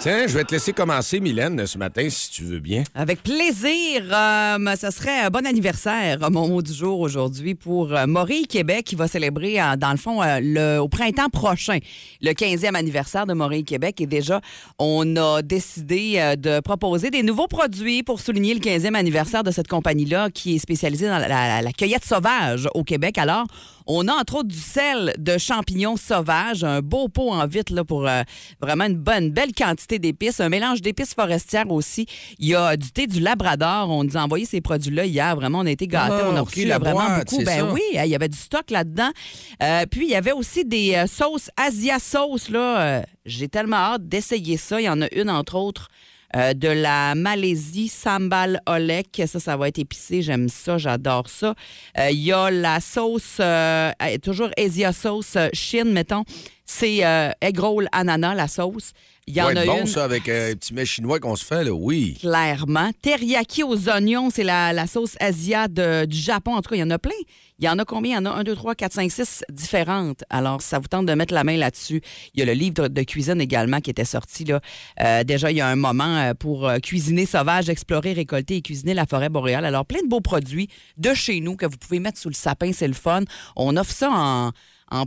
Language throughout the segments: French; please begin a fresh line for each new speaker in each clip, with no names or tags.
Tiens, je vais te laisser commencer, Mylène, ce matin, si tu veux bien.
Avec plaisir. Euh, ce serait un bon anniversaire, euh, mon mot du jour aujourd'hui, pour euh, Maurice Québec, qui va célébrer, euh, dans le fond, le, au printemps prochain, le 15e anniversaire de Maurice Québec. Et déjà, on a décidé de proposer des nouveaux produits pour souligner le 15e anniversaire de cette compagnie-là, qui est spécialisée dans la, la- la cueillette sauvage au Québec. Alors, on a entre autres du sel de champignons sauvages, un beau pot en vitre là, pour euh, vraiment une bonne, belle quantité d'épices, un mélange d'épices forestières aussi. Il y a du thé du Labrador. On nous a envoyé ces produits-là hier. Vraiment, on a été gâtés. On a
OK,
reçu vraiment
boîte,
beaucoup. Ben
ça.
oui, il y avait du stock là-dedans. Euh, puis, il y avait aussi des euh, sauces Asia Sauce. Là. J'ai tellement hâte d'essayer ça. Il y en a une, entre autres, euh, de la Malaisie, Sambal Olek. Ça, ça va être épicé. J'aime ça, j'adore ça. Euh, Il y a la sauce, euh, euh, toujours Asia Sauce Chine, mettons. C'est euh, egg roll ananas, la sauce. Il y en
Ouais,
a
bon,
une
ça, avec euh, un petit mets chinois qu'on se fait, là, oui.
clairement. Teriyaki aux oignons, c'est la, la sauce Asia de- du Japon. En tout cas, il y en a plein. Il y en a combien? Il y en a 1, 2, 3, 4, 5, 6 différentes. Alors, ça vous tente de mettre la main là-dessus. Il y a le livre de cuisine également qui était sorti là. Euh, déjà, il y a un moment euh, pour euh, cuisiner sauvage, explorer, récolter et cuisiner la forêt boréale. Alors, plein de beaux produits de chez nous que vous pouvez mettre sous le sapin. C'est le fun. On offre ça en... En,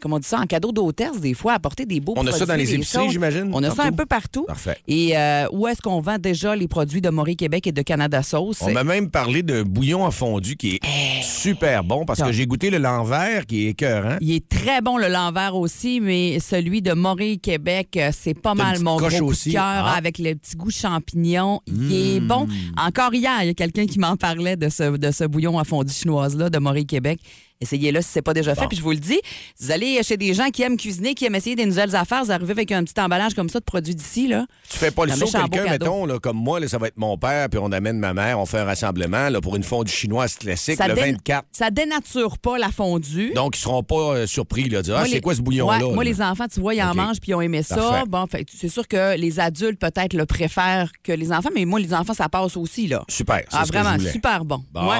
comment on dit ça, en cadeau d'hôtesse, des fois, apporter des beaux
On a
produits.
ça dans les épiceries, j'imagine,
On a ça un peu partout.
Parfait.
Et euh, où est-ce qu'on vend déjà les produits de Maurice Québec et de Canada Sauce?
On m'a même parlé d'un bouillon à fondu qui est super bon parce que j'ai goûté le l'envers qui est écœurant.
Il est très bon le l'envers aussi, mais celui de Maurice Québec, euh, c'est pas mal mon gros coup de cœur
Ah.
avec le petit goût champignon. Il est
Mmh.
bon. Encore hier, il y a quelqu'un qui m'en parlait de ce, de ce bouillon à fondu chinoise-là de Maurice Québec. Essayez-le si c'est pas déjà fait.
Bon.
Puis je vous le dis, vous allez chez des gens qui aiment cuisiner, qui aiment essayer des nouvelles affaires, vous arrivez avec un petit emballage comme ça de produits d'ici, là.
Tu fais pas le saut, quelqu'un, mettons, là, comme moi, là, ça va être mon père, puis on amène ma mère, on fait un rassemblement là, pour une fondue chinoise classique, le
dé-
24.
ça dénature pas la fondue.
Donc, ils seront pas euh, surpris, là, de dire, ah, c'est quoi ce bouillon-là?
Ouais, moi, les enfants, tu vois, ils en mangent puis ils ont aimé ça. Bon, fait, c'est sûr que les adultes, peut-être, le préfèrent que les enfants, mais moi, les enfants, ça passe aussi, là.
Super,
Ah, vraiment, super bon.
Bon.
Ouais.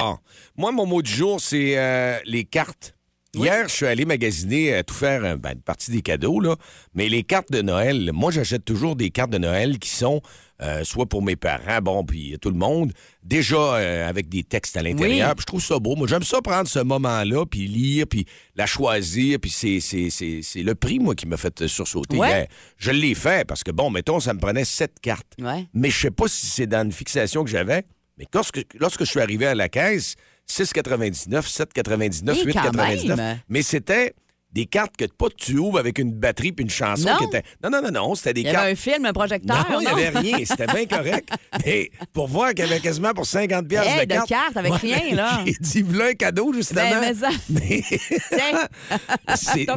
Moi, mon mot du jour, c'est euh, les cartes. Hier, je suis allé magasiner, euh, tout faire, euh, ben, une partie des cadeaux, là. Mais les cartes de Noël, moi, j'achète toujours des cartes de Noël qui sont euh, soit pour mes parents, bon, puis tout le monde, déjà euh, avec des textes à l'intérieur.
Oui.
Je trouve ça beau. Moi, j'aime ça prendre ce moment-là, puis lire, puis la choisir. Puis c'est, c'est, c'est, c'est le prix, moi, qui m'a fait sursauter
Ouais.
hier. Je l'ai fait parce que, bon, mettons, ça me prenait sept cartes.
Ouais.
Mais je sais pas si c'est dans une fixation que j'avais. Mais lorsque, lorsque je suis arrivé à la caisse, 6,99, 7,99,
Et quand
8,99.
même.
Mais c'était des cartes que pas tu ouvres avec une batterie puis une chanson
Non.
qui était. Non, non, non, non. C'était des
Il y
cartes.
avait un film, un projecteur.
Non, il n'y avait rien. C'était bien correct. Mais pour voir qu'il y avait quasiment pour 50 pièces
Hey,
de
de
cartes.
cartes avec rien, là.
J'ai dit, voilà un cadeau, justement.
Ben, mais ça-
Mais,
Tiens.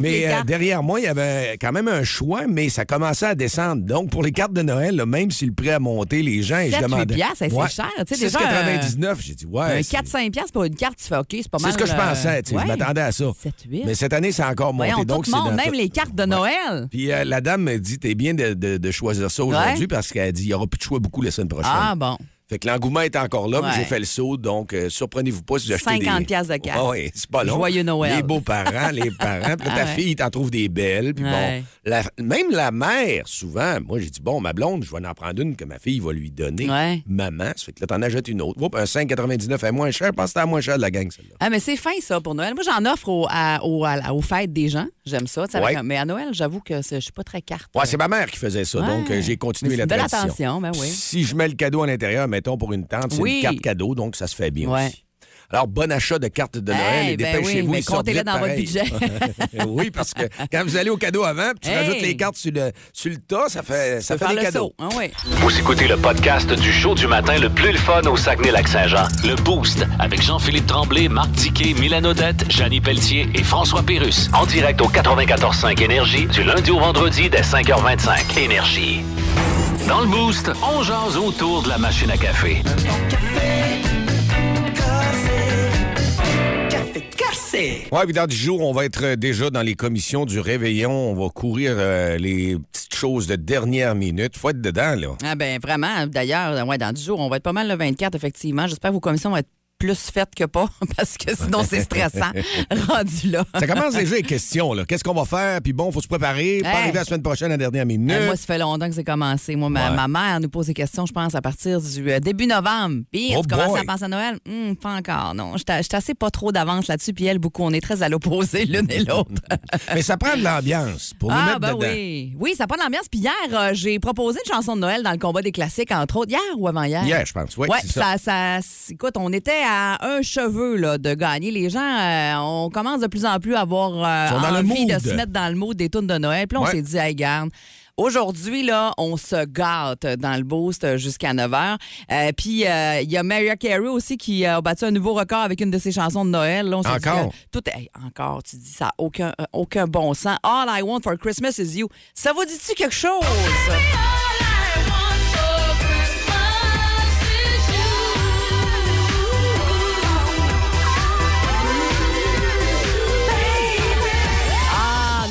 euh,
cartes.
derrière moi, il y avait quand même un choix, mais ça commençait à descendre. Donc, pour les cartes de Noël, là, même si le prix a monté, les gens, et je
7, 8
demandais.
piastres, hey, c'est cher. Tu sais, déjà,
6,99. J'ai dit, ouais.
Un
c'est-
4-5 piastres pour une carte, tu fais OK, c'est pas mal.
C'est ce que je
euh,
pensais. tu sais,
ouais.
Je m'attendais à ça.
7, 8.
Mais cette année, c'est encore monté.
Voyons,
donc
tout
c'est
le monde,
dans
même
tout-
les cartes de Noël.
Puis euh, la dame me dit, t'es bien de, de- de choisir ça aujourd'hui
Ouais.
parce qu'elle dit, il n'y aura plus de choix beaucoup la semaine prochaine.
Ah, bon.
Fait que l'engouement est encore là, mais j'ai fait le saut, donc euh, surprenez-vous pas si vous achetez
50
des...
piastres de carte.
oui, c'est pas long.
Joyeux Noël.
Les beaux-parents, les parents. Puis
Ah
ta
ouais.
fille, t'en trouves des belles. Puis
Ouais.
bon, la- même la mère, souvent, moi, j'ai dit, bon, ma blonde, je vais en prendre une que ma fille va lui donner. Maman, ça fait que là, t'en achètes une autre. Oups, un 5,99 est moins cher. Je pense que la moins cher de la gang, celle-là.
Ah, mais c'est fin, ça, pour Noël. Moi, j'en offre au- à- au- à aux fêtes des gens. J'aime ça. avec Mais à Noël, j'avoue que c'est- je suis pas très carte.
Ouais, c'est ma mère qui faisait ça, donc euh, j'ai continué
Mais
la
c'est
tradition.
attention, ben oui.
Si je mets le cadeau à l'intérieur, mettons pour une tante, c'est
Oui.
une carte cadeau, donc ça se fait bien
Ouais.
aussi. Alors, bon achat de cartes de Noël
Hey,
et
ben
dépêchez-vous.
oui, comptez-les dans votre budget.
oui, parce que quand vous allez au cadeau avant, puis tu
Hey.
rajoutes les cartes sur le, sur le tas, ça fait, ça fait des cadeaux.
Ah, oui.
Vous écoutez le podcast du show du matin le plus le fun au Saguenay-Lac-Saint-Jean. Le Boost avec Jean-Philippe Tremblay, Marc Tiquet, Milan Odette, Janine Pelletier et François Pérus. En direct au 94.5 Énergie du lundi au vendredi dès 5h25. Énergie. Dans le Boost, on jase autour de la machine à café.
Ouais, puis dans du jour, on va être euh, déjà dans les commissions du réveillon. On va courir euh, les petites chose de dernière minute. Faut être dedans, là.
Ah ben vraiment. D'ailleurs, ouais, dans 10 jours, on va être pas mal le 24, effectivement. J'espère que vos commissions vont être plus faites que pas, parce que sinon, c'est stressant. rendu là.
Ça commence déjà les questions, là. Qu'est-ce qu'on va faire? Puis bon, faut se préparer. Pas
Hey.
arriver la semaine prochaine à la dernière minute.
Moi, ça fait longtemps que c'est commencé. Moi, ma,
Ouais.
ma mère nous pose des questions, je pense, à partir du euh, début novembre. Puis,
Oh
tu commences à penser à Noël? Hum, pas encore, non. J'étais j'étais assez pas trop d'avance là-dessus, puis elle, beaucoup. On est très à l'opposé l'une et l'autre.
Mais ça prend de l'ambiance pour nous
Ah,
mettre
ben
dedans.
oui. Oui, ça prend de l'ambiance. Puis hier, euh, j'ai proposé une chanson de Noël dans le combat des classiques, entre autres. Hier ou avant-hier?
Hier, je pense. Oui,
Ouais,
ça,
ça- écoute, on était à un cheveu là, de gagner. Les gens, euh, on commence de plus en plus à avoir euh, envie de se mettre dans le mood des tunes de Noël. Puis là, on
Ouais.
s'est dit, hey, garde. Aujourd'hui, là, on se gâte dans le boost jusqu'à 9 h. Euh, puis, euh, il y a Mariah Carey aussi qui a battu un nouveau record avec une de ses chansons de Noël. Là, on dit
Encore?
que tout est- hey, encore, tu dis, ça n'a aucun, aucun bon sens. All I want for Christmas is you. Ça vous dit-tu quelque chose?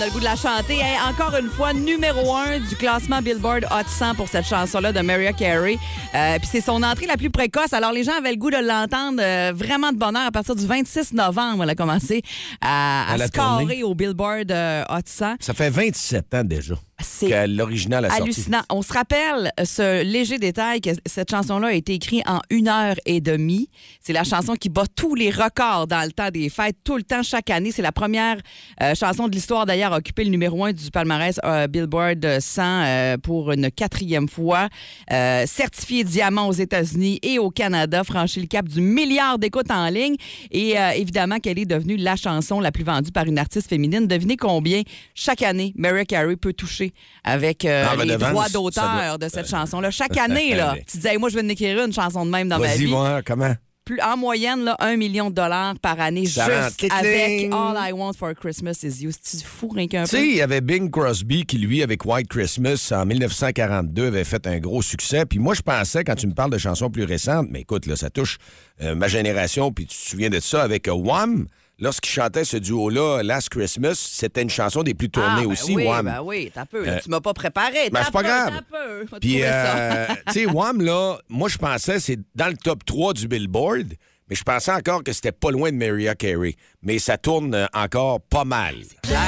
A le goût de la chanter. Hey, encore une fois, numéro un du classement Billboard Hot 100 pour cette chanson-là de Mariah Carey. Euh, Puis c'est son entrée la plus précoce. Alors les gens avaient le goût de l'entendre euh, vraiment de bonheur à partir du 26 novembre. Elle a commencé à,
À
à
la
scorer
tournée.
au Billboard euh, Hot 100.
Ça fait 27 ans déjà
C'est
l'original
hallucinant. On se rappelle euh, ce léger détail que cette chanson-là a été écrite en une heure et demie. C'est la chanson qui bat tous les records dans le temps des fêtes, tout le temps, chaque année. C'est la première euh, chanson de l'histoire, d'ailleurs, à occuper le numéro un du palmarès euh, Billboard 100 euh, pour une quatrième fois. Certifié diamant aux États-Unis et au Canada, franchi le cap du milliard d'écoutes en ligne. Et évidemment qu'elle est devenue la chanson la plus vendue par une artiste féminine. Devinez combien chaque année Mariah Carey peut toucher avec euh,
En
les
redevance,
droits d'auteur
doit-
de cette chanson-là. Chaque année, là, tu disais, Hey, moi, je vais écrire une chanson de même dans ma vie.
comment?
Plus, en moyenne, là, un million de dollars par année
Ça
juste avec. All I Want for Christmas is You. C'est fou, rien qu'un
Tu
peu?
sais, il y avait Bing Crosby qui, lui, avec White Christmas, en 1942, avait fait un gros succès. Puis moi, je pensais, quand tu me parles de chansons plus récentes, mais écoute, là, ça touche euh, ma génération, puis tu te souviens de ça avec euh, Wham. Lorsqu'il chantait ce duo-là, Last Christmas, c'était une chanson des plus tournées
Ah, ben
aussi,
oui,
Wham.
ben oui, t'as peu.
Euh,
tu m'as pas préparé.
ben, c'est pas
peu,
grave.
peu.
Puis, euh, tu sais, Wham, là, moi, je pensais, c'est dans le top 3 du Billboard, mais je pensais encore que c'était pas loin de Mariah Carey. Mais ça tourne euh, encore pas mal.
Ben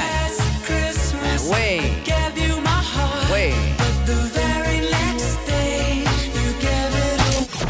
oui. Oui.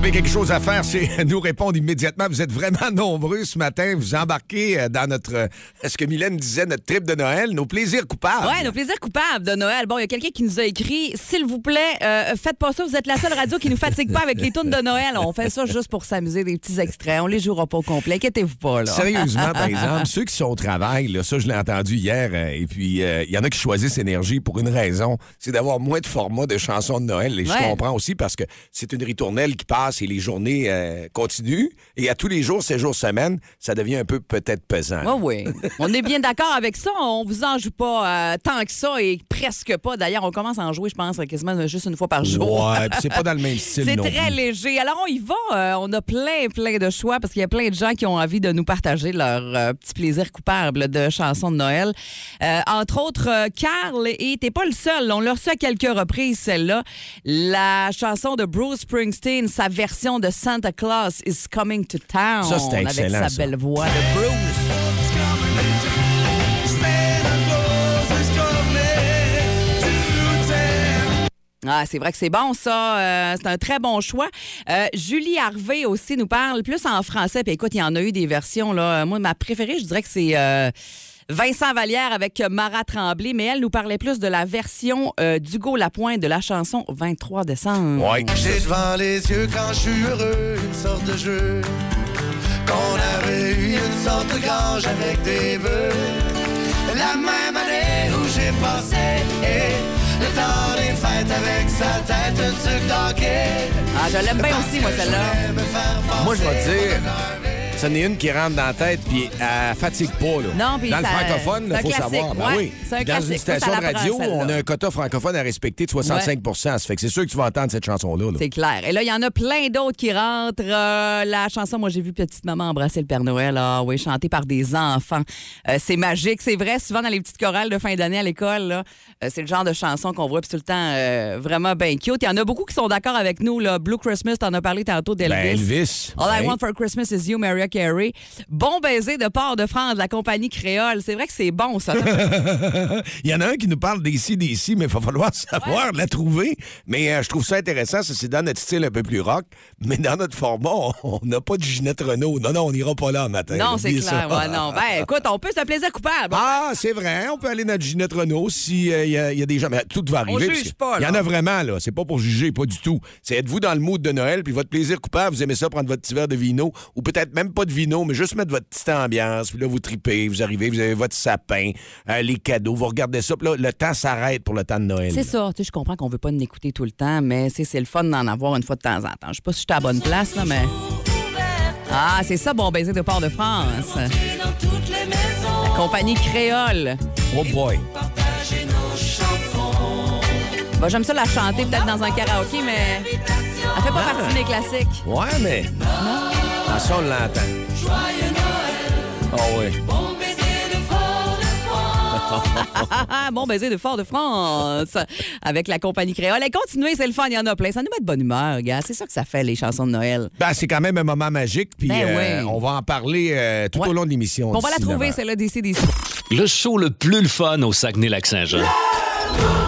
Vous avez quelque chose à faire, c'est nous répondre immédiatement. Vous êtes vraiment nombreux ce matin. Vous embarquez euh, dans notre, euh, ce que Mylène disait, notre trip de Noël, nos plaisirs coupables.
Ouais, nos plaisirs coupables de Noël. Bon, il y a quelqu'un qui nous a écrit S'il vous plaît, euh, faites pas ça, vous êtes la seule radio qui nous fatigue pas avec les tunes de Noël. On fait ça juste pour s'amuser, des petits extraits. On les jouera pas au complet. Inquiétez-vous pas, là.
Sérieusement, par exemple, ceux qui sont au travail, là, ça, je l'ai entendu hier, et puis euh, il y en a qui choisissent Énergie pour une raison, c'est d'avoir moins de formats de chansons de Noël. Et je comprends aussi parce que c'est une ritournelle qui passe et les journées euh, continuent. Et à tous les jours, ces jours semaine, ça devient un peu peut-être pesant.
Oui, oui. On est bien d'accord avec ça. On vous en joue pas euh, tant que ça et presque pas. D'ailleurs, on commence à en jouer, je pense, quasiment juste une fois par jour.
Ouais, puis c'est pas dans le même style
C'est très
plus.
léger. Alors, on y va. Euh, on a plein, plein de choix parce qu'il y a plein de gens qui ont envie de nous partager leur euh, petit plaisir coupable de chansons de Noël. Entre autres, Carl, et t'es pas le seul. On l'a reçu à quelques reprises, celle-là. La chanson de Bruce Springsteen, sa version de Santa Claus is Coming to Town.
Ça,
Avec sa belle voix de Bruce. Ah, c'est vrai que c'est bon, ça. Euh, c'est un très bon choix. Euh, Julie Harvey aussi nous parle plus en français. Puis écoute, il y en a eu des versions. Là. Moi, ma préférée, je dirais que c'est euh, Vincent Vallière avec Mara Tremblay. Mais elle nous parlait plus de la version euh, d'Hugo Lapointe de la chanson 23 décembre.
Ouais.
J'ai devant les yeux quand je suis heureux, une sorte de jeu. Qu'on avait eu une sorte de grange avec des bœufs. La même année où j'ai passé le temps des fêtes avec sa tête, d'hockey.
Ah, je l'aime bien aussi, moi, celle-là.
Moi, je vais te dire, Ça en est une qui rentre dans la tête, puis elle fatigue pas. Là.
Non, puis
dans le francophone, il faut
classique,
savoir. Ben
ouais.
oui. Dans une station de radio, on a un quota francophone à respecter de 65 Ça fait que c'est sûr que tu vas entendre cette chanson-là. là.
C'est clair. Et là, il y en a plein d'autres qui rentrent. Euh, la chanson, moi, j'ai vu Petite Maman embrasser le Père Noël. Ah oui, chantée par des enfants. Euh, c'est magique, c'est vrai. Souvent, dans les petites chorales de fin d'année à l'école, euh, c'est le genre de chanson qu'on voit puis tout le temps vraiment bien cute. Il y en a beaucoup qui sont d'accord avec nous. Là. Blue Christmas, t'en as parlé tantôt d'Elvis.
Ben, Elvis.
All I
Ouais.
Want for Christmas is You, Mariah Carey. Bon baiser de Port-de-France, la compagnie créole. C'est vrai que c'est bon, ça.
Il y en a un qui nous parle d'ici, d'ici, mais il va falloir savoir la trouver. Mais euh, je trouve ça intéressant. Ça, c'est dans notre style un peu plus rock. Mais dans notre format, on on n'a pas de Ginette Renault. Non, non, on n'ira pas là le matin.
non, c'est clair. Ouais, non. Ben, écoute, on peut se plaisir coupable.
Ah, c'est vrai. On peut aller dans notre Ginette Renault s'il y, a- y a des gens. Mais tout va arriver.
juge
parce que
pas,
Il y en a vraiment, là. C'est pas pour juger, pas du tout. C'est êtes-vous dans le mood de Noël, puis votre plaisir coupable, vous aimez ça, prendre votre petit verre de vino, ou peut-être même pas de vino, mais juste mettre votre petite ambiance, puis là, vous tripez, vous arrivez, vous avez votre sapin, euh, les cadeaux, vous regardez ça, puis là, le temps s'arrête pour le temps de Noël.
C'est ça. Tu sais, je comprends qu'on veut pas en écouter tout le temps, mais c'est c'est le fun d'en avoir une fois de temps en temps. Je sais pas si je suis à la bonne place, là, mais. Ah, c'est ça, bon baiser de Port-de-France. La compagnie créole.
Oh boy.
Bah, J'aime ça la chanter peut-être dans un karaoké, mais elle fait pas partie des classiques.
Ouais, mais. Ah, ça, on l'entend. Oh oui.
Ah, bon baiser de Fort-de-France avec la compagnie créole. Et continuez, c'est le fun, il y en a plein. Ça nous met de bonne humeur, gars. C'est ça que ça fait, les chansons de Noël.
Ben, c'est quand même un moment magique, puis
Ben
euh,
oui.
on va en parler euh, tout
Ouais.
au long de l'émission.
On va la trouver, celle-là, d'ici, d'ici.
Le show le plus le fun au Saguenay-Lac-Saint-Jean.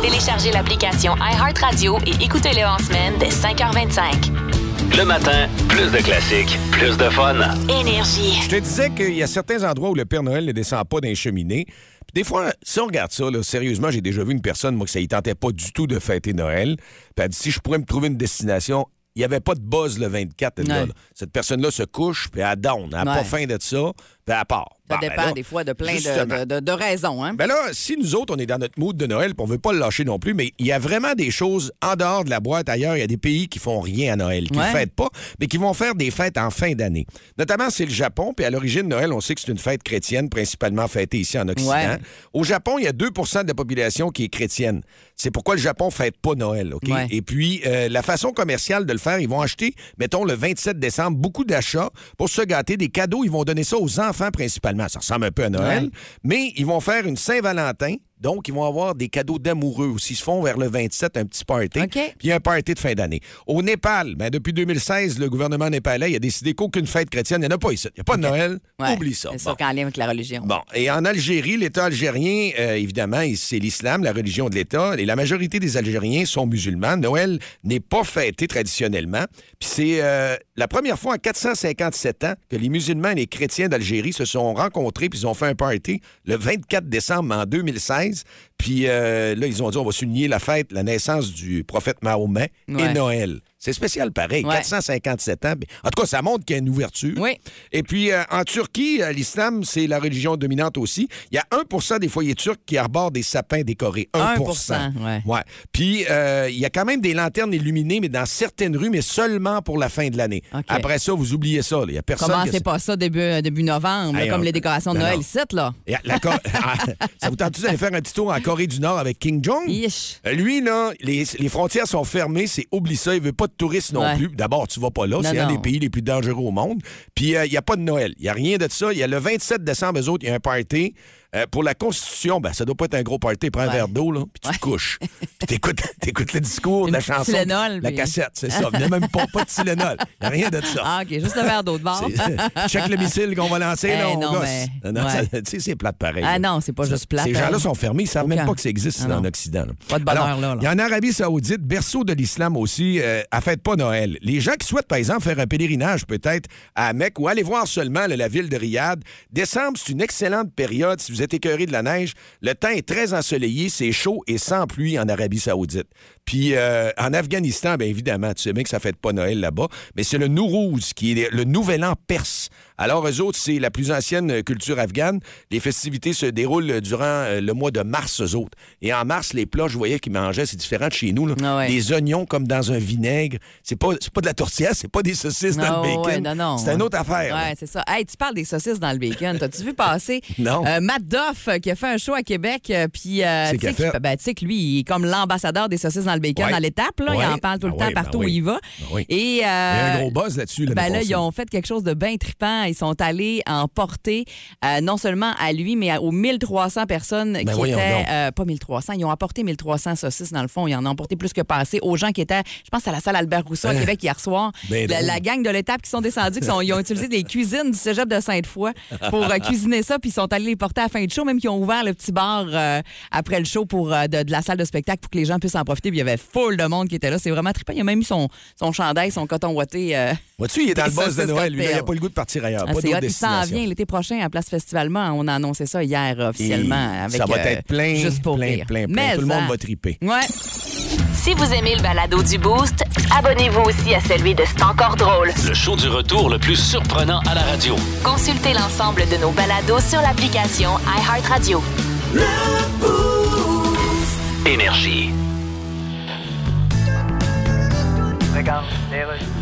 Téléchargez l'application iHeartRadio et écoutez-le en semaine dès 5h25.
Le matin, plus de classiques, plus de fun.
Énergie.
Je te disais qu'il y a certains endroits où le Père Noël ne descend pas dans les cheminées. Puis des fois, si on regarde ça, là, sérieusement, j'ai déjà vu une personne, moi, que ça ne tentait pas du tout de fêter Noël. Puis elle dit si je pourrais me trouver une destination, il n'y avait pas de buzz le 24. elle dit,
Ouais.
là, là. Cette personne-là se couche, puis elle down. Elle n'a
Ouais.
pas faim de ça, puis elle part.
Ça
Bon, ben
dépend
là,
des fois de plein de, raisons. Hein?
Ben là, si nous autres, on est dans notre mood de Noël, puis on veut pas le lâcher non plus, mais il y a vraiment des choses en dehors de la boîte ailleurs. Il y a des pays qui font rien à Noël, qui ne
Ouais.
fêtent pas, mais qui vont faire des fêtes en fin d'année. Notamment, c'est le Japon, puis à l'origine, Noël, on sait que c'est une fête chrétienne, principalement fêtée ici en Occident.
Ouais.
Au Japon, il y a 2% de la population qui est chrétienne. C'est pourquoi le Japon fête pas Noël, OK?
Ouais.
Et puis, euh, la façon commerciale de le faire, ils vont acheter, mettons, le 27 décembre, beaucoup d'achats pour se gâter des cadeaux. Ils vont donner ça aux enfants principalement. Ça ressemble un peu à Noël.
Ouais.
Mais ils vont faire une Saint-Valentin. Donc, ils vont avoir des cadeaux d'amoureux aussi. Ils se font vers le 27 un petit party.
OK.
Puis un party de fin d'année. Au Népal, ben, depuis 2016, le gouvernement népalais il a décidé qu'aucune fête chrétienne, il n'y en a pas ici. Il n'y a pas de Noël.
Ouais.
Oublie ça.
C'est
Bon.
qu'en lien avec la religion.
Bon, et en Algérie, l'État algérien, euh, évidemment, c'est l'islam, la religion de l'État, et la majorité des Algériens sont musulmans. Noël n'est pas fêté traditionnellement. Puis c'est euh, la première fois en 457 ans que les musulmans et les chrétiens d'Algérie se sont rencontrés, puis ils ont fait un party le 24 décembre en 2016. guys. Puis euh, là, ils ont dit, on va souligner la fête, la naissance du prophète Mahomet et. Noël. C'est spécial pareil,
Ouais.
457 ans. En tout cas, ça montre qu'il y a une ouverture.
Oui.
Et puis, euh, en Turquie, euh, l'islam, c'est la religion dominante aussi. Il y a 1% des foyers turcs qui arborent des sapins décorés. 1
1%, ouais.
Puis, euh, il y a quand même des lanternes illuminées, mais dans certaines rues, mais seulement pour la fin de l'année. Après ça, vous oubliez ça. là. Il y a personne
c'est pas ça début, début novembre, là, comme
on-
les décorations de Noël
non.
ici, là?
La Ah, ça vous tente d'aller faire un petit tour en Corée du Nord avec King Jong? Euh, Lui, là, les, les frontières sont fermées, c'est oublie ça, il veut pas de touristes non
Ouais.
plus. D'abord, tu vas pas là, c'est un des pays les plus dangereux au monde. Puis euh, il n'y a pas de Noël, il n'y a rien de ça. Il y a le 27 décembre, eux autres, il y a un party. Euh, pour la Constitution, ben, ça doit pas être un gros party. Prends un verre d'eau, là, puis tu te couches. Puis t'écoutes, t'écoutes le discours,
Une
la chanson,
Tylenol,
la
puis-
cassette, c'est ça. Il n'y a même pas, pas de Tylenol. Il n'y a rien de ça.
Ah, OK, juste le verre d'eau de bord.
Check le missile qu'on va lancer, là,
Eh,
on
non,
gosse.
mais-
Non,
ouais.
c'est plate pareil.
Ah
là.
non, c'est pas juste plate,
Ces
hein.
gens-là sont fermés, ils savent même pas que ça existe
Ah
l'Occident. là.
Pas de bonheur,
Alors,
là, là.
Il y a en Arabie Saoudite, berceau de l'islam aussi, euh, à fête pas Noël. Les gens qui souhaitent, par exemple, faire un pèlerinage peut-être à Mecque ou aller voir seulement la ville de Riyad, décembre, c'est une excellente période si vous êtes écœuré de la neige. Le temps est très ensoleillé, c'est chaud et sans pluie en Arabie Saoudite. Puis euh, en Afghanistan, bien évidemment, tu sais bien que ça fête pas Noël là-bas, mais c'est le Nourouz qui est le nouvel an perse. Alors, eux autres, c'est la plus ancienne culture afghane. Les festivités se déroulent durant euh, le mois de mars, eux autres. Et en mars, les plats, je voyais qu'ils mangeaient, c'est différent de chez nous. là.
Ah ouais.
Des oignons comme dans un vinaigre. C'est pas, pas de la tourtière, c'est pas des saucisses dans
Ah
le bacon.
ouais, non, non.
c'est une autre affaire.
Ouais, c'est ça. Hey, tu parles des saucisses dans le bacon. T'as-tu vu passer
Non.
euh, Matt Doff euh, qui a fait un show à Québec, euh, puis euh,
C'est
tu sais
fait.
ben, que lui, il est comme l'ambassadeur des saucisses dans le bacon
Ouais.
à l'étape. là. Il en parle tout le
Ben
temps
oui, ben
partout
oui.
où il va.
Ben.
Et,
Il y a
euh,
un gros buzz là-dessus.
Ben là, ils ont fait quelque chose de bien trippant. Ils sont allés en porter, euh, non seulement à lui, mais aux 1300 personnes qui étaient. euh, pas 1300, ils ont apporté 1300 saucisses, dans le fond. Ils en ont apporté plus que passé aux gens qui étaient, je pense, à la salle Albert Rousseau à
Hein?
Québec hier soir. La, la gang de l'étape qui sont descendus, qui sont- ils ont utilisé des cuisines du cégep de Sainte-Foy pour euh, cuisiner ça, puis ils sont allés les porter à la fin du show, même qu'ils ont ouvert le petit bar euh, après le show pour, euh, de, de la salle de spectacle pour que les gens puissent en profiter. Puis y avait full de monde qui était là. C'est vraiment trippant. Il a même mis son, son chandail, son coton ouaté. euh,
Vois-tu, il est dans le buzz de Noël. Lui, là, il n'a pas le goût de partir ailleurs.
Ah,
pas.
Il s'en vient l'été prochain à Place Festivalement. On a annoncé ça hier officiellement.
Et
avec,
ça va
euh,
être plein,
juste pour
plein, plein, plein.
Mais
Tout le monde va triper.
Ouais.
Si vous aimez le balado du Boost, abonnez-vous aussi à celui de C'est encore drôle.
Le show du retour le plus surprenant à la radio.
Consultez l'ensemble de nos balados sur l'application iHeartRadio.
Énergie.
Alors, on est de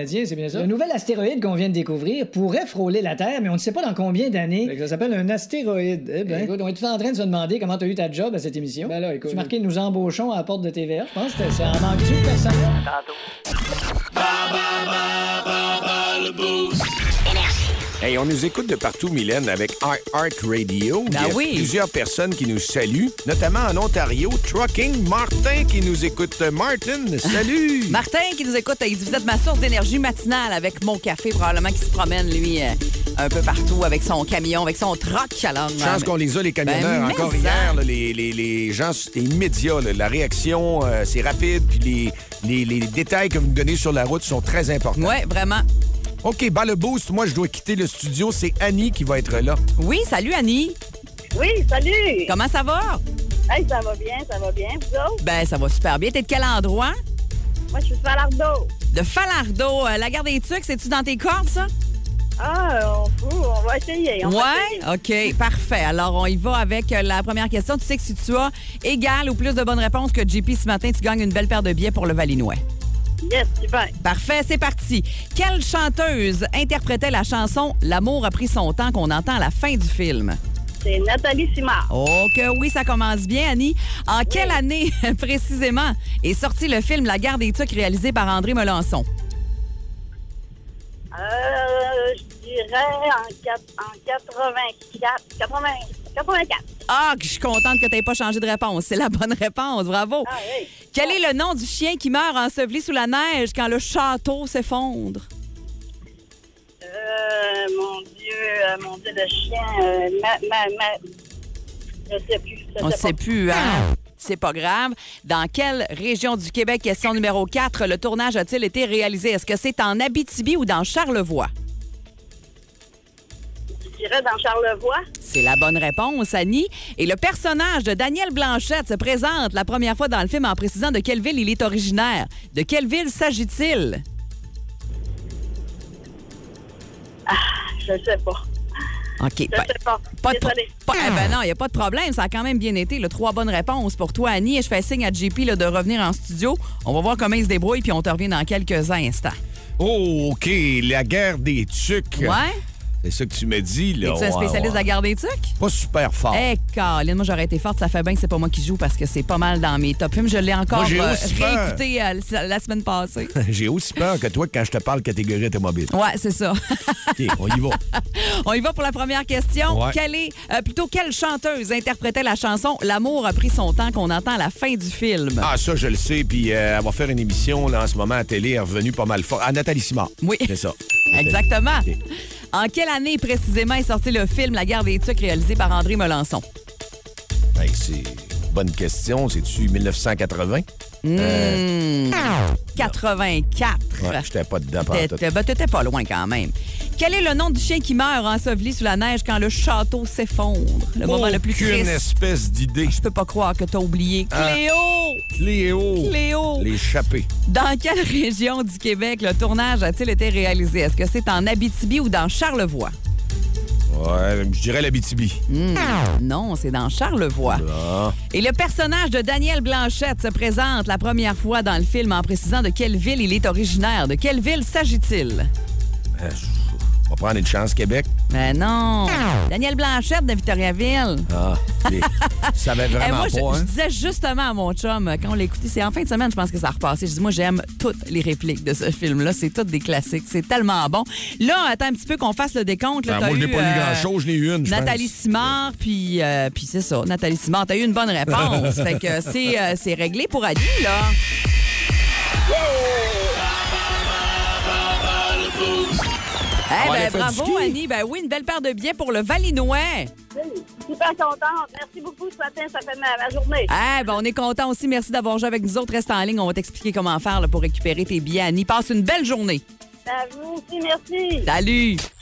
Canadien, c'est bien ça?
Le nouvel astéroïde qu'on vient de découvrir pourrait frôler la Terre, mais on ne sait pas dans combien d'années.
Ça s'appelle un astéroïde. Eh ben.
Écoute, on est tout en train de se demander comment tu as eu ta job à cette émission.
Ben là, écoute.
Tu marqué nous embauchons à la porte de TVA. Je pense que c'est en manque-tu de personnel?
Hey, on nous écoute de partout, Mylène, avec Art Radio. Il y a
oui.
plusieurs personnes qui nous saluent, notamment en Ontario. Trucking Martin qui nous écoute. Martin, salut!
Martin qui nous écoute, il dit Vous êtes ma source d'énergie matinale avec mon café, probablement qui se promène, lui, euh, un peu partout avec son camion, avec son troc. Alors,
Chance
euh,
qu'on les a, les camionneurs.
Ben, mais
Encore hier, là, les, les- les gens, c'est immédiat. là. La réaction, euh, c'est rapide. Puis les, les- les détails que vous nous donnez sur la route sont très importants.
Ouais, vraiment.
OK, bas le boost. Moi, je dois quitter le studio. C'est Annie qui va être là.
Oui, salut Annie.
Oui, salut!
Comment ça va?
Hey, ça va bien, ça va bien, vous autres?
Ben, ça va super bien. T'es de quel endroit?
Moi, je suis de Falardeau.
De Falardeau. Euh, la gare des Tucs, c'est-tu dans tes cordes, ça?
Ah, on fout, on va essayer. On va essayer.
Ouais? OK, parfait. Alors, on y va avec euh, la première question. Tu sais que si tu as égal ou plus de bonnes réponses que JP ce matin, tu gagnes une belle paire de billets pour le Valinois.
Yes, super.
Parfait, c'est parti. Quelle chanteuse interprétait la chanson L'amour a pris son temps qu'on entend à la fin du film?
C'est Nathalie Simard.
Oh que oui, ça commence bien, Annie. En quelle année, précisément, est sorti le film La guerre des Tucs réalisé par André Melançon?
Euh, je dirais en, quat- en 84. 80, 84.
Ah, que je suis contente que tu n'aies pas changé de réponse. C'est la bonne réponse. Bravo.
Ah oui.
Quel est le nom du chien qui meurt enseveli sous la neige quand le château s'effondre?
Euh, mon Dieu, euh, mon Dieu, le chien. euh, ma, ma, ma... Je sais plus. Je
On ne
sais
sait plus, hein? C'est pas grave. Dans quelle région du Québec, question numéro 4, le tournage a-t-il été réalisé? Est-ce que c'est en Abitibi ou dans Charlevoix?
Je dirais dans Charlevoix.
C'est la bonne réponse, Annie. Et le personnage de Daniel Blanchette se présente la première fois dans le film en précisant de quelle ville il est originaire. De quelle ville s'agit-il?
Je sais pas.
OK.
Je
ben,
sais pas.
Pas de pas- eh ben non, il n'y a pas de problème. Ça a quand même bien été. Le trois bonnes réponses pour toi, Annie. Et je fais signe à JP là, de revenir en studio. On va voir comment il se débrouille, puis on te revient dans quelques instants.
Oh, OK, la guerre des tucs.
Ouais?
C'est ça que tu me dis, là.
Es-tu un
Ouais,
spécialiste de
ouais.
la garde des tucs?
Pas super fort.
Eh, Caroline, moi j'aurais été forte, ça fait bien que c'est pas moi qui joue parce que c'est pas mal dans mes top films. Je l'ai encore
Moi,
euh, réécouté euh, la- la semaine passée.
J'ai aussi peur que toi quand je te parle catégorie automobile.
Ouais, c'est ça.
OK, on y va.
On y va pour la première question.
Ouais.
Quelle est, euh, plutôt, quelle chanteuse interprétait la chanson L'amour a pris son temps qu'on entend à la fin du film?
Ah, ça, je le sais. Puis elle va faire une émission là, en ce moment à télé, elle est revenue pas mal fort. Ah, Nathalie Simard.
Oui.
C'est ça.
Exactement. En quelle année précisément est sorti le film La guerre des tucs réalisé par André Melançon?
Hey, c'est bonne question. C'est-tu 1980?
Hmm, 84.
Ouais, j'étais pas dedans.
T'étais ben, t'étais pas loin quand même. Quel est le nom du chien qui meurt enseveli sous la neige quand le château s'effondre? Le moment le plus
Aucune
triste.
espèce d'idée.
Je peux pas croire que t'as oublié.
Ah.
Cléo!
Cléo.
Cléo!
L'échappée.
Dans quelle région du Québec le tournage a-t-il été réalisé? Est-ce que c'est en Abitibi ou dans Charlevoix?
Ouais, je dirais la BTB.
Non, c'est dans Charlevoix. Et le personnage de Daniel Blanchette se présente la première fois dans le film en précisant de quelle ville il est originaire. De quelle ville s'agit-il?
Euh, On va prendre une chance, Québec.
Ben non. Daniel Blanchette de Victoriaville.
Ah, ça
Eh,
vraiment
moi, je,
pas,
je
hein?
disais justement à mon chum, quand on l'a écouté, c'est en fin de semaine, je pense que ça a repassé. Je dis, moi, j'aime toutes les répliques de ce film-là. C'est toutes des classiques. C'est tellement bon. Là, attends un petit peu qu'on fasse le décompte. Là,
Ben, moi, je n'ai pas eu
euh,
grand-chose, je n'ai eu une, je
Nathalie
pense.
Simard, puis, euh, puis c'est ça. Nathalie Simard, t'as eu une bonne réponse. fait que c'est, euh, c'est réglé pour Ali, là. Eh
va
ben, bravo. Annie. Ben oui, une belle paire de billets pour le Valinois.
Super contente. Merci beaucoup ce matin. Ça fait ma, ma journée.
Eh ben, on est content aussi. Merci d'avoir joué avec nous autres. Reste en ligne. On va t'expliquer comment faire là, pour récupérer tes billets. Annie, passe une belle journée.
À vous aussi, merci.
Salut!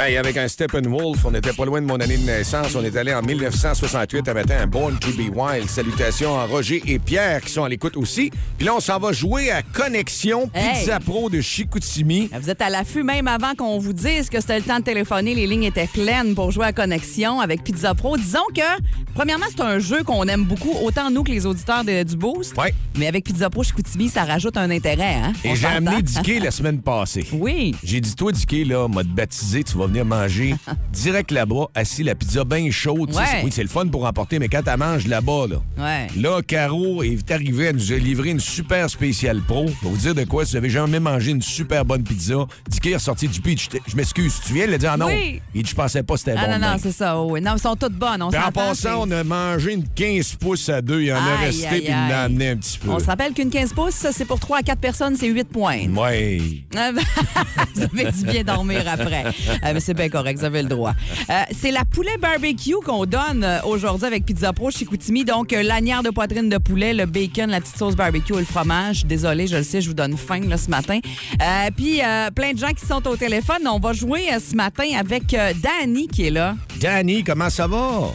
Hey, avec un Steppenwolf, on n'était pas loin de mon année de naissance. On est allé en 1968 avec un Born to be Wild. Salutations à Roger et Pierre qui sont à l'écoute aussi. Puis là, on s'en va jouer à Connexion
Hey.
Pizza Pro de Chicoutimi.
Vous êtes à l'affût même avant qu'on vous dise que c'était le temps de téléphoner. Les lignes étaient pleines pour jouer à Connexion avec Pizza Pro. Disons que, premièrement, c'est un jeu qu'on aime beaucoup, autant nous que les auditeurs de- du Boost.
Ouais.
Mais avec Pizza Pro chez Koutimi, ça rajoute un intérêt. Hein?
Et j'ai amené Dicky la semaine passée.
Oui.
J'ai dit, toi, Dicky, là, m'a baptisé, tu vas venir manger direct là-bas, assis, la pizza bien chaude.
Ouais.
Oui, c'est le fun pour emporter, mais quand tu manges là-bas, là.
Ouais.
Là, Caro est arrivé, elle nous a livré une super spéciale pro. Vais vous dire de quoi, si vous avez jamais mangé une super bonne pizza, Dicky est ressorti du pitch. Je m'excuse, tu viens de le dire, ah non.
Oui.
Il dit, je pensais pas que c'était
Ah
bon.
non, non, c'est ça. oui. Non, elles sont toutes bonnes. On
en passant, on a mangé une 15 pouces à deux. Il en a resté,
aïe,
puis il en a amené un petit peu.
On se rappelle qu'une 15 pouces, c'est pour 3 à 4 personnes, c'est 8 points.
Ouais.
vous avez dû bien dormir après. Euh, mais c'est bien correct, vous avez le droit. Euh, c'est la poulet barbecue qu'on donne euh, aujourd'hui avec Pizza Pro chez Koutimi. Donc, euh, lanière de poitrine de poulet, le bacon, la petite sauce barbecue et le fromage. Désolée, je le sais, je vous donne faim là, ce matin. Puis, plein de gens qui sont au téléphone. On va jouer ce matin avec Danny qui est là.
Danny, comment ça va?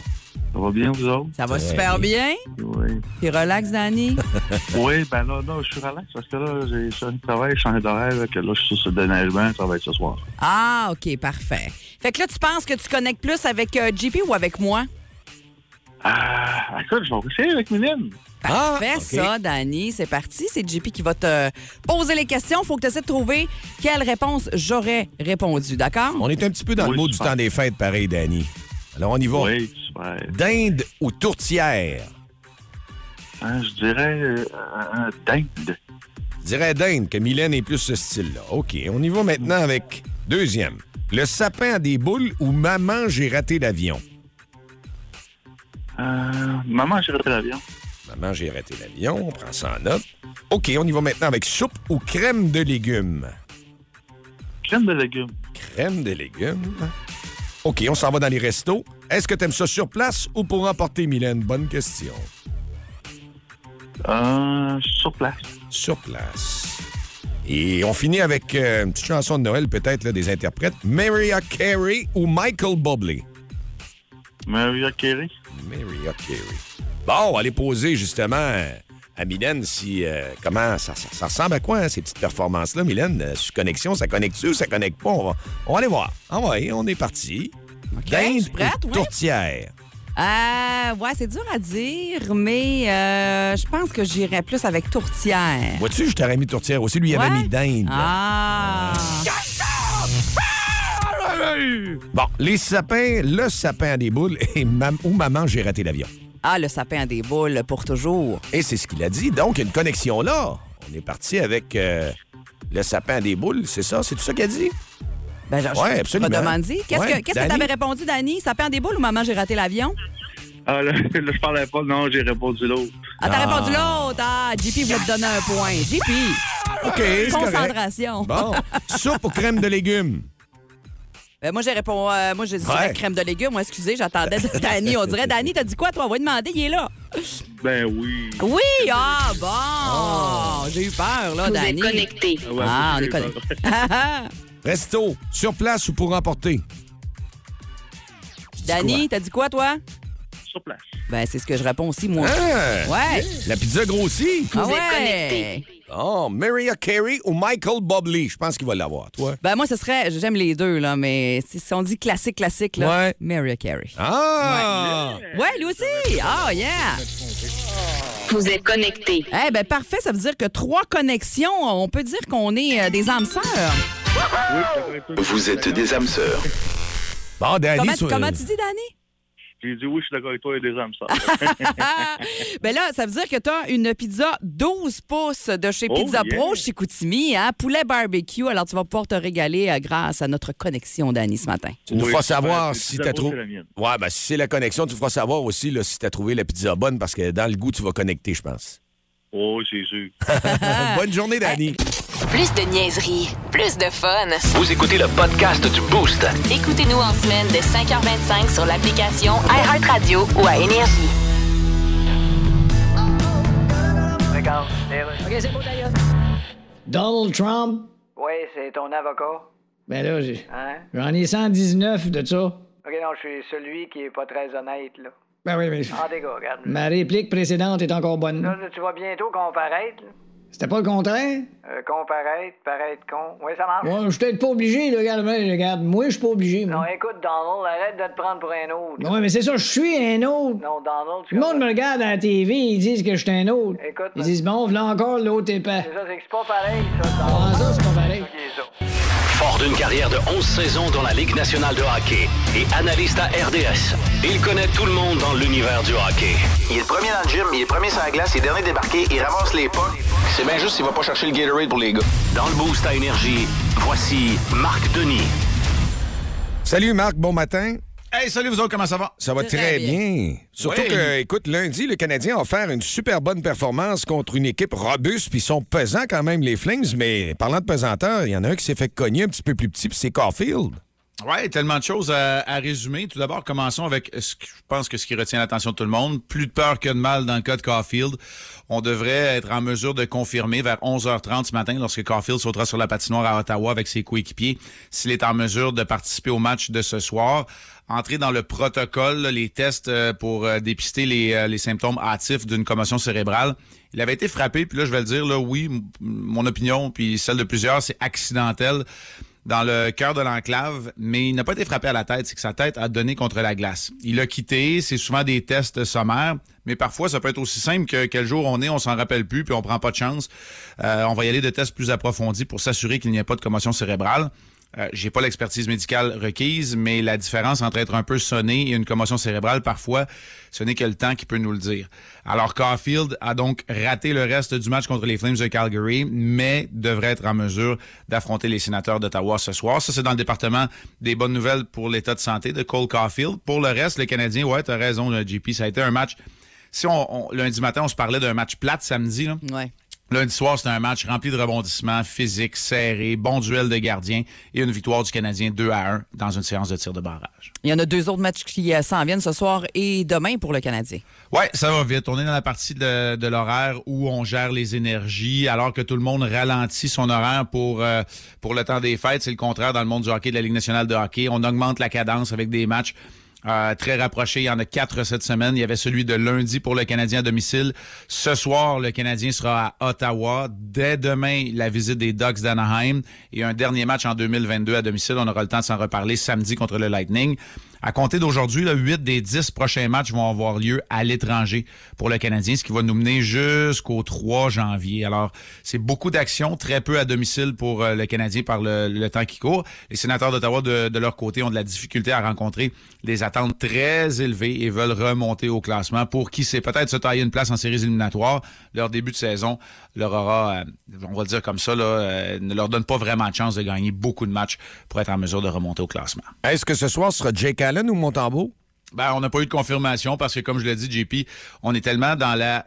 Ça va bien, vous autres?
Ça va
Ouais.
super bien?
Oui.
T'es relax, Danny?
oui, ben là, là, je suis relax parce que là, j'ai ça de travail, je change d'horaire, que là, je suis sur le déneigement, ça va être ce soir.
Ah, OK, parfait. Fait que là, tu penses que tu connectes plus avec euh, JP ou avec moi?
Ah, écoute, je vais essayer avec Mylène.
Parfait,
Ah,
ça, Danny. C'est parti. C'est JP qui va te poser les questions. faut que tu essaies de trouver quelle réponse j'aurais répondu. D'accord?
On est un petit peu dans
Oui,
le mot du temps des fêtes, pareil, Danny. Alors, on y va.
Oui, super.
Dinde ou tourtière?
Hein, je dirais euh, dinde.
Je dirais dinde, que Mylène est plus ce style-là. OK, on y va maintenant avec deuxième. Le sapin a des boules ou maman, j'ai raté l'avion?
Euh, maman, j'ai raté l'avion.
Maman, j'ai raté l'avion. On prend ça en note. OK, on y va maintenant avec soupe ou crème de légumes?
Crème de légumes.
Crème de légumes. OK, on s'en va dans les restos. Est-ce que tu aimes ça sur place ou pour emporter, Mylène? Bonne question.
Euh, sur place.
Sur place. Et on finit avec euh, une petite chanson de Noël, peut-être, des interprètes. Mariah Carey ou Michael Bublé?
Maria Carey.
Mariah Carey. Bon, aller poser justement à Mylène si euh, comment ça, ça- ça ressemble à quoi hein, ces petites performances-là, Mylène? Euh, sur connexion, ça connecte-tu ou ça connecte pas? On va, on va aller voir. Ah ouais, on est parti.
je
Dinde
prête,
ou tourtière?
Euh, ouais, c'est dur à dire, mais euh, je pense que j'irais plus avec tourtière.
Vois-tu, je t'aurais mis tourtière aussi. Lui, il avait mis dinde.
Ah!
Bon, les sapins, le sapin à des boules et mam- ou maman, j'ai raté l'avion.
Ah, le sapin à des boules pour toujours.
Et c'est ce qu'il a dit. Donc, il y a une connexion là. On est parti avec euh, le sapin à des boules, c'est ça? C'est tout ça qu'il a dit?
Ben, je,
Ouais,
je
absolument.
vais demander. Qu'est-ce
Ouais,
que qu'est-ce que
Danny?
t'avais répondu, Dani? Sapin à des boules ou maman, j'ai raté l'avion?
Ah, là, là, je parlais pas, non, j'ai répondu l'autre.
Ah, t'as
Ah.
répondu l'autre. Ah, JP voulait te donner un point. JP.
OK, c'est correct.
Concentration.
Bon, soupe aux crèmes de légumes.
Ben, moi, j'ai répondu. euh, moi, j'ai dit
Ouais.
crème de légumes. Moi, excusez, j'attendais de Dani. On dirait, Dani, t'as dit quoi, toi? On va lui demander, il est là.
Ben oui.
Oui, ah, bon. J'ai eu peur, là, Dani.
êtes connecté.
ouais,
Ah, on est connecté.
Resto, sur place ou pour emporter?
Dani, t'as dit quoi, toi?
Sur place.
Ben, c'est ce que je réponds aussi, moi.
Ah!
Ouais.
La pizza grossit.
Ah
Vous êtes
ouais.
connecté.
Oh, Maria Carey ou Michael Bublé? Je pense qu'il va l'avoir, toi?
Ben, moi, ce serait. J'aime les deux, là, mais si on dit classique, classique, là.
Ouais.
Mariah Carey.
Ah!
Ouais, lui aussi. Oh, yeah.
Vous êtes connecté.
Eh ben parfait, ça veut dire que trois connexions, on peut dire qu'on est euh, des âmes sœurs.
Vous êtes des âmes sœurs.
Bon, Danny,
Comment,
sur-
comment tu dis, Danny?
J'ai dit oui, je suis d'accord avec toi, il y a des âmes, ça.
ben là, ça veut dire que tu as une pizza 12 pouces de chez
Oh,
Pizza
yeah.
Pro chez Koutimi, hein? poulet barbecue. Alors, tu vas pouvoir te régaler euh, grâce à notre connexion, Danny, ce matin.
Tu nous
Oui,
feras savoir si t'as
Pro,
trouvé.
c'est la mienne.
Ouais, ben si c'est la connexion, tu feras savoir aussi là, si t'as trouvé la pizza bonne parce que dans le goût, tu vas connecter, je pense.
Oh, c'est sûr.
Bonne journée, Danny.
Plus de niaiserie, plus de fun.
Vous écoutez le podcast du Boost.
Écoutez-nous en semaine de 5h25 sur l'application iHeartRadio ou à Énergie.
OK, c'est beau, d'ailleurs. Donald Trump.
Oui, c'est ton avocat.
Ben là, j'ai-
Hein?
j'en ai 119 de ça.
OK, non, je suis celui qui est pas très honnête, là.
Ben oui, mais
Ah, des gars, regarde.
ma réplique précédente est encore bonne.
Là, là, tu vas bientôt comparaître.
C'était pas le contraire?
Euh, comparaître, paraître con. Oui, ça marche.
Ouais, je suis peut-être pas obligé, là, regarde, regarde. Moi, je suis pas obligé,
Non,
moi.
écoute, Donald, arrête de te prendre pour un autre.
Non, mais c'est ça, je suis un autre.
Non, Donald,
Tout
tu
le monde me regarde à la TV, ils disent que je suis un autre.
Écoute,
Ils disent, bon, voilà encore l'autre épais.
C'est ça, c'est que c'est pas pareil, ça,
Ah,
Donald.
ça, c'est pas pareil.
Ça.
Fort d'une carrière de 11 saisons dans la Ligue nationale de hockey et analyste à RDS, il connaît tout le monde dans l'univers du hockey.
Il est le premier dans le gym, il est le premier sur la glace, il est dernier débarqué, il ramasse les pas. C'est bien juste s'il va pas chercher le Gatorade pour les gars.
Dans le Boost à Énergie, voici Marc Denis.
Salut, Marc. Bon matin.
Hey, salut vous autres, comment ça va?
Ça va très,
Très
bien.
bien.
Surtout
Oui.
que, écoute, lundi, le Canadien a offert une super bonne performance contre une équipe robuste, puis ils sont pesants quand même, les Flames, mais parlant de pesanteur, il y en a un qui s'est fait cogner un petit peu plus petit, puis c'est Caulfield.
Ouais, tellement de choses à, à résumer. Tout d'abord, commençons avec ce que je pense que ce qui retient l'attention de tout le monde. Plus de peur que de mal dans le cas de Caulfield. On devrait être en mesure de confirmer vers 11h30 ce matin, lorsque Caulfield sautera sur la patinoire à Ottawa avec ses coéquipiers, s'il est en mesure de participer au match de ce soir. Entrer dans le protocole, là, les tests euh, pour euh, dépister les, euh, les symptômes hâtifs d'une commotion cérébrale. Il avait été frappé, puis là, je vais le dire, là, oui, mon opinion, puis celle de plusieurs, c'est accidentel dans le cœur de l'enclave, mais il n'a pas été frappé à la tête, c'est que sa tête a donné contre la glace. Il a quitté, c'est souvent des tests sommaires, mais parfois ça peut être aussi simple que quel jour on est, on s'en rappelle plus, puis on prend pas de chance. Euh, on va y aller de tests plus approfondis pour s'assurer qu'il n'y a pas de commotion cérébrale. Euh, J'ai pas l'expertise médicale requise, mais la différence entre être un peu sonné et une commotion cérébrale, parfois, ce n'est que le temps qui peut nous le dire. Alors, Caulfield a donc raté le reste du match contre les Flames de Calgary, mais devrait être en mesure d'affronter les sénateurs d'Ottawa ce soir. Ça, c'est dans le département des bonnes nouvelles pour l'état de santé de Cole Caulfield. Pour le reste, le Canadien, ouais, t'as raison, le JP, ça a été un match. Si on, on- lundi matin, on se parlait d'un match plate samedi, là.
Ouais.
Lundi soir, c'était un match rempli de rebondissements, physiques, serrés, bon duel de gardiens et une victoire du Canadien 2 à 1 dans une séance de tir de barrage.
Il y en a deux autres matchs qui euh, s'en viennent ce soir et demain pour le Canadien.
Ouais, ça va vite. On est dans la partie de, de l'horaire où on gère les énergies, alors que tout le monde ralentit son horaire pour euh, pour le temps des fêtes. C'est le contraire dans le monde du hockey de la Ligue nationale de hockey. On augmente la cadence avec des matchs. Euh, très rapprochés. Il y en a quatre cette semaine. Il y avait celui de lundi pour le Canadien à domicile. Ce soir, le Canadien sera à Ottawa. Dès demain, la visite des Ducks d'Anaheim et un dernier match en 2022 à domicile. On aura le temps de s'en reparler samedi contre le Lightning. À compter d'aujourd'hui, là, 8 des 10 prochains matchs vont avoir lieu à l'étranger pour le Canadien, ce qui va nous mener jusqu'au 3 janvier. Alors, c'est beaucoup d'actions, très peu à domicile pour euh, le Canadien par le, le temps qui court. Les sénateurs d'Ottawa, de, de leur côté, ont de la difficulté à rencontrer des attentes très élevées et veulent remonter au classement pour qui sait peut-être se tailler une place en séries éliminatoires. Leur début de saison leur aura, euh, on va le dire comme ça, là, euh, ne leur donne pas vraiment de chance de gagner beaucoup de matchs pour être en mesure de remonter au classement.
Est-ce que ce soir sera Jake Allen ou Montembeau?
Ben, on n'a pas eu de confirmation parce que, comme je l'ai dit, JP, on est tellement dans la,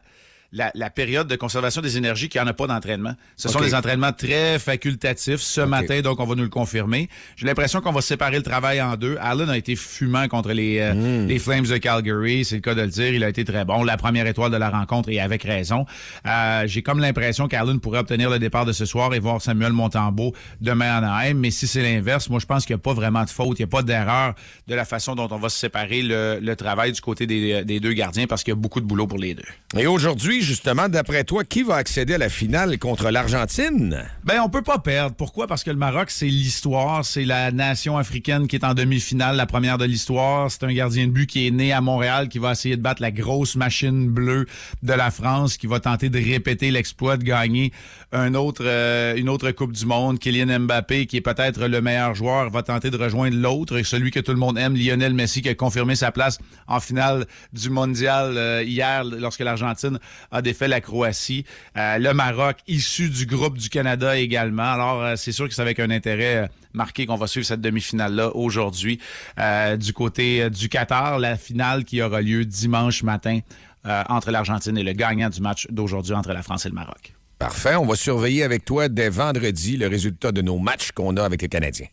la, la période de conservation des énergies qu'il n'y en a pas d'entraînement. Ce sont des entraînements très facultatifs ce matin, donc on va nous le confirmer. J'ai l'impression qu'on va séparer le travail en deux. Allen a été fumant contre les, euh,
Hmm.
les Flames de Calgary, c'est le cas de le dire. Il a été très bon. La première étoile de la rencontre et avec raison. Euh, J'ai comme l'impression qu'Allen pourrait obtenir le départ de ce soir et voir Samuel Montembeau demain en Anaheim. Mais si c'est l'inverse, moi je pense qu'il n'y a pas vraiment de faute, il n'y a pas d'erreur de la façon dont on va se séparer le, le travail du côté des, des deux gardiens parce qu'il y a beaucoup de boulot pour les deux.
Et aujourd'hui, justement, d'après toi, qui va accéder à la finale contre l'Argentine?
Ben, on peut pas perdre. Pourquoi? Parce que le Maroc, c'est l'histoire. C'est la nation africaine qui est en demi-finale, la première de l'histoire. C'est un gardien de but qui est né à Montréal, qui va essayer de battre la grosse machine bleue de la France, qui va tenter de répéter l'exploit de gagner euh, une autre Coupe du Monde. Kylian Mbappé, qui est peut-être le meilleur joueur, va tenter de rejoindre l'autre, celui que tout le monde aime, Lionel Messi, qui a confirmé sa place en finale du mondial euh, hier, lorsque l'Argentine a défait la Croatie. Euh, le Maroc, issu du groupe du Canada également. Alors, euh, c'est sûr que c'est avec un intérêt euh, marqué qu'on va suivre cette demi-finale-là aujourd'hui. Euh, du côté du Qatar, la finale qui aura lieu dimanche matin euh, entre l'Argentine et le gagnant du match d'aujourd'hui entre la France et le Maroc.
Parfait. On va surveiller avec toi dès vendredi le résultat de nos matchs qu'on a avec les Canadiens.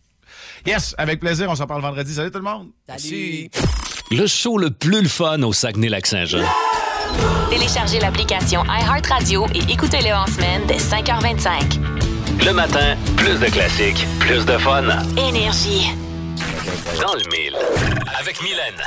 Yes, avec plaisir. On s'en parle vendredi. Salut tout le monde.
Merci.
Le show le plus le fun au Saguenay-Lac-Saint-Jean.
Téléchargez l'application iHeartRadio et écoutez-le en semaine dès 5h25.
Le matin, plus de classiques, plus de fun.
Énergie.
Dans le mille. Avec Mylène.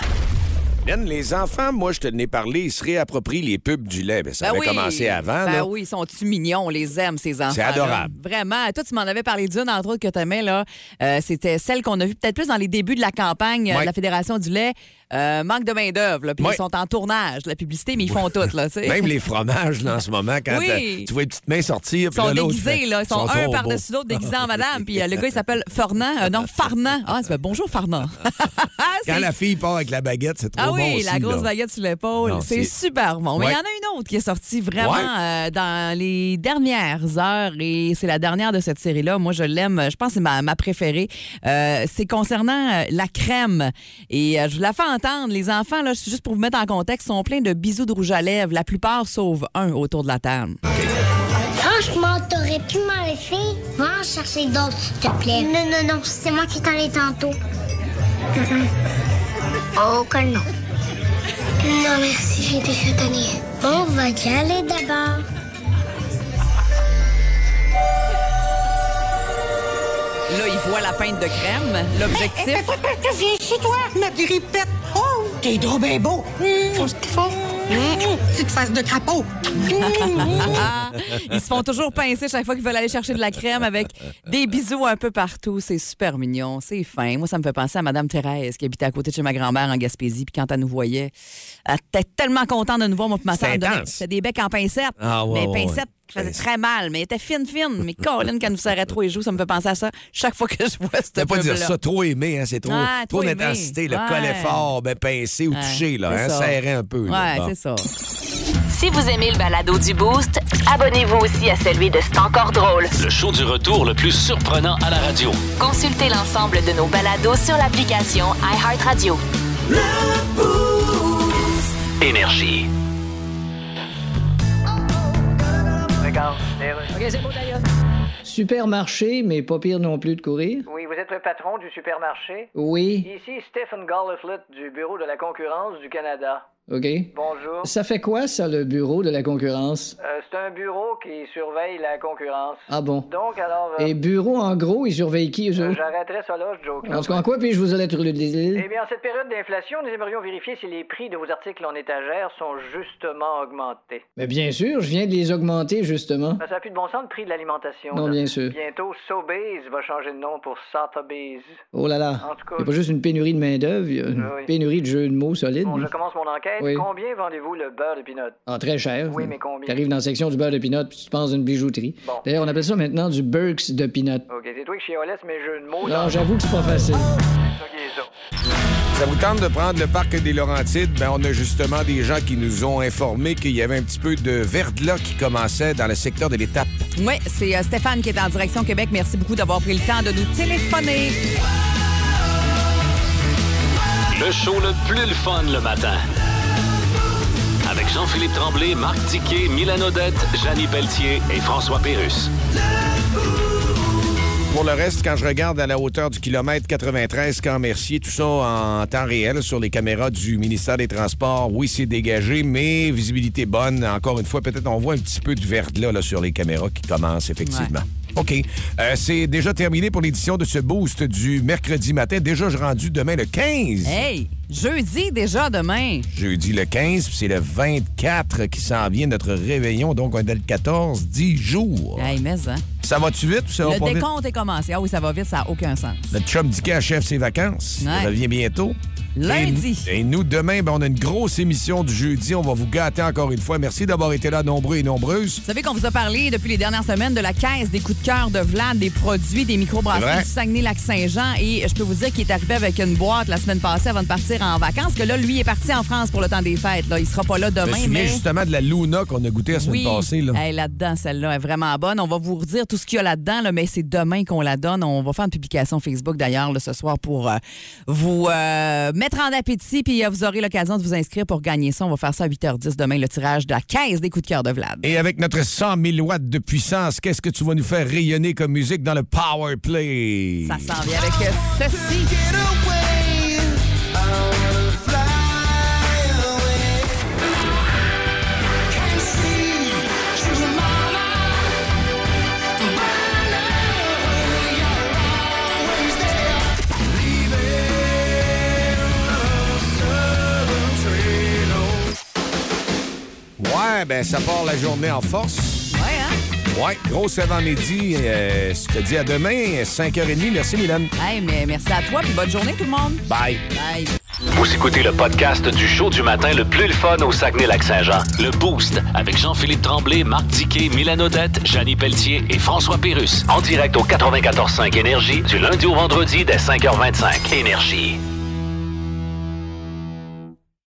Ben, les enfants, moi, je te tenais parlé, ils se réapproprient les pubs du lait. Ben, ça
Ben
avait
oui.
commencé avant.
Ben
là.
oui, ils sont-tu mignons, on les aime, ces enfants.
C'est adorable.
Vraiment. Toi, tu m'en avais parlé d'une, entre autres, que tu aimais, là. Euh, C'était celle qu'on a vue peut-être plus dans les débuts de la campagne euh,
Ouais.
de la Fédération du lait. Euh, manque de main-d'œuvre. Puis ils sont en tournage la publicité, mais ils font tout, là.
Même les fromages, là, en ce moment, quand
Oui.
euh, tu vois les petites mains sortir.
Ils sont déguisés, là. Ils sont, un par-dessus l'autre déguisés en madame. Puis euh, le gars, il s'appelle Fernand. Euh, non, Farnand. Ah, c'est bonjour, Farnand.
Quand la fille part avec la baguette, c'est trop
Ah
bon
oui,
aussi,
la grosse
là.
baguette sur l'épaule. C'est super bon. Mais il
Ouais.
y en a une autre qui est sortie vraiment
Ouais.
euh, dans les dernières heures et c'est la dernière de cette série-là. Moi, je l'aime. Je pense que c'est ma, ma préférée. C'est concernant la crème. Et je vous la fais entendre. Les enfants, là, juste pour vous mettre en contexte, sont pleins de bisous de rouge à lèvres. La plupart sauf un autour de la table.
Franchement, t'aurais pu m'en laisser. Va en chercher d'autres, s'il te plaît. Non, non, non, c'est moi qui t'en ai tantôt. Oh, que non. Non, merci, j'ai déjà donné. On va y aller d'abord.
Là, ils voient la pinte de crème. L'objectif?
Viens chez toi, ma grippette. Oh, t'es trop bien beau. Faut que tu fasses. Petite face de crapaud.
Ils se font toujours pincer chaque fois qu'ils veulent aller chercher de la crème avec des bisous un peu partout. C'est super mignon, c'est fin. Moi, ça me fait penser à Madame Thérèse qui habitait à côté de chez ma grand-mère en Gaspésie. Puis quand elle nous voyait, elle était tellement contente de nous voir, moi, puis ma. C'était des becs en pincettes.
Ah, ouais,
mais
ouais,
pincettes qui faisaient très mal, mais elle était fine, fine. Mais Colin, quand elle nous serrait trop les joues, ça me fait penser à ça chaque fois que je vois cette
Tu pas dire ça trop aimé, hein, c'est trop,
Ah,
trop d'intensité. Le
Ouais.
collet fort, ben, pincé ou
Ouais,
touché, là, hein,
ça.
serré un peu. là.
Ouais,
Bon.
c'est ça.
Si vous aimez le balado du Boost, abonnez-vous aussi à celui de C'est encore drôle.
Le show du retour le plus surprenant à la radio.
Consultez l'ensemble de nos balados sur l'application iHeartRadio.
Énergie.
OK, c'est d'ailleurs.
Supermarché, mais pas pire non plus de courir.
Oui, vous êtes le patron du supermarché?
Oui.
Ici Stephen Garliflet du Bureau de la concurrence du Canada.
OK?
Bonjour.
Ça fait quoi, ça, le bureau de la concurrence?
Euh, c'est un bureau qui surveille la concurrence.
Ah bon?
Donc, alors... euh,
Et bureau, en gros, ils surveillent qui, eux
euh? J'arrêterai ça là, je joke.
En tout cas, en quoi puis-je vous allez le
Eh bien, en cette période d'inflation, nous aimerions vérifier si les prix de vos articles en étagère sont justement augmentés.
Mais bien sûr, je viens de les augmenter, justement.
Ben, ça n'a plus de bon sens, le prix de l'alimentation.
Non,
là.
bien sûr.
Bientôt, Sobeys va changer de nom pour Sotheby's.
Oh là là.
En tout cas,
Il n'y a pas juste une pénurie de main-d'œuvre, il y a une
oui.
pénurie de jeux de mots solides.
Bon, je commence mon enquête.
Oui.
Combien vendez-vous le beurre de pinot?
Ah, très cher.
Oui, mais combien?
Tu arrives dans la section du beurre de pinot puis tu te penses d'une bijouterie.
Bon.
D'ailleurs, on appelle ça maintenant du Burks de pinot.
OK, c'est toi qui chiolais mes jeux de mots.
Non, j'avoue que c'est pas facile.
Ça qui est ça.
Ça vous tente de prendre le parc des Laurentides? Ben, on a justement des gens qui nous ont informé qu'il y avait un petit peu de verglas qui commençait dans le secteur de l'étape.
Oui, c'est euh, Stéphane qui est en direction Québec. Merci beaucoup d'avoir pris le temps de nous téléphoner.
Le show le plus le fun le matin. Avec Jean-Philippe Tremblay, Marc Tiquet, Milan Odette, Janine Pelletier et François Pérus.
Pour le reste, quand je regarde à la hauteur du kilomètre 93, Camp Mercier, tout ça en temps réel sur les caméras du ministère des Transports, oui, c'est dégagé, mais visibilité bonne. Encore une fois, peut-être on voit un petit peu de verglas là, sur les caméras qui commencent, effectivement. OK. Euh, c'est déjà terminé pour l'édition de ce boost du mercredi matin. Déjà, je rendu demain le 15.
Hey, jeudi déjà demain.
Jeudi le 15, puis c'est le 24 qui s'en vient, notre réveillon. Donc, on est le 14, 10 jours.
Hey, mais hein?
Ça va-tu vite ou ça va
Le
pas vite?
décompte est commencé. Ah oui, ça va vite, ça n'a aucun sens.
Notre chum Dicky achève ses vacances.
Ouais.
Il revient bientôt.
Lundi.
Et, et nous, demain, ben, on a une grosse émission du jeudi. On va vous gâter encore une fois. Merci d'avoir été là, nombreux et nombreuses.
Vous savez qu'on vous a parlé depuis les dernières semaines de la caisse des coups de cœur de Vlad, des produits, des microbrasseries du Saguenay-Lac-Saint-Jean. Et je peux vous dire qu'il est arrivé avec une boîte la semaine passée avant de partir en vacances. Que là, lui est parti en France pour le temps des fêtes. Là. Il sera pas là
Je me
demain, mais.
justement de la Luna qu'on a goûtée la semaine
Oui,
passée. Là.
Hey, là-dedans, celle-là est vraiment bonne. On va vous redire tout ce qu'il y a là-dedans, là, mais c'est demain qu'on la donne. On va faire une publication Facebook d'ailleurs ce soir pour euh, vous euh, mettre en appétit, puis euh, vous aurez l'occasion de vous inscrire pour gagner ça. On va faire ça à 8h10 demain, le tirage de la caisse des coups de cœur de Vlad.
Et avec notre 100 000 watts de puissance, qu'est-ce que tu vas nous faire rayonner comme musique dans le Power Play?
Ça s'en vient avec euh, ceci.
Ouais, ben ça part la journée en force.
Ouais, hein?
Ouais, grosse avant-midi. Euh, je te dis à demain, 5h30. Merci, Milan.
Hey, mais merci à toi, puis bonne journée tout le monde.
Bye.
Bye.
Vous écoutez le podcast du show du matin le plus le fun au Saguenay-Lac-Saint-Jean. Le Boost avec Jean-Philippe Tremblay, Marc Tiquet, Milan Odette, Janine Pelletier et François Pérus. En direct au 94.5 Énergie du lundi au vendredi dès 5h25. Énergie.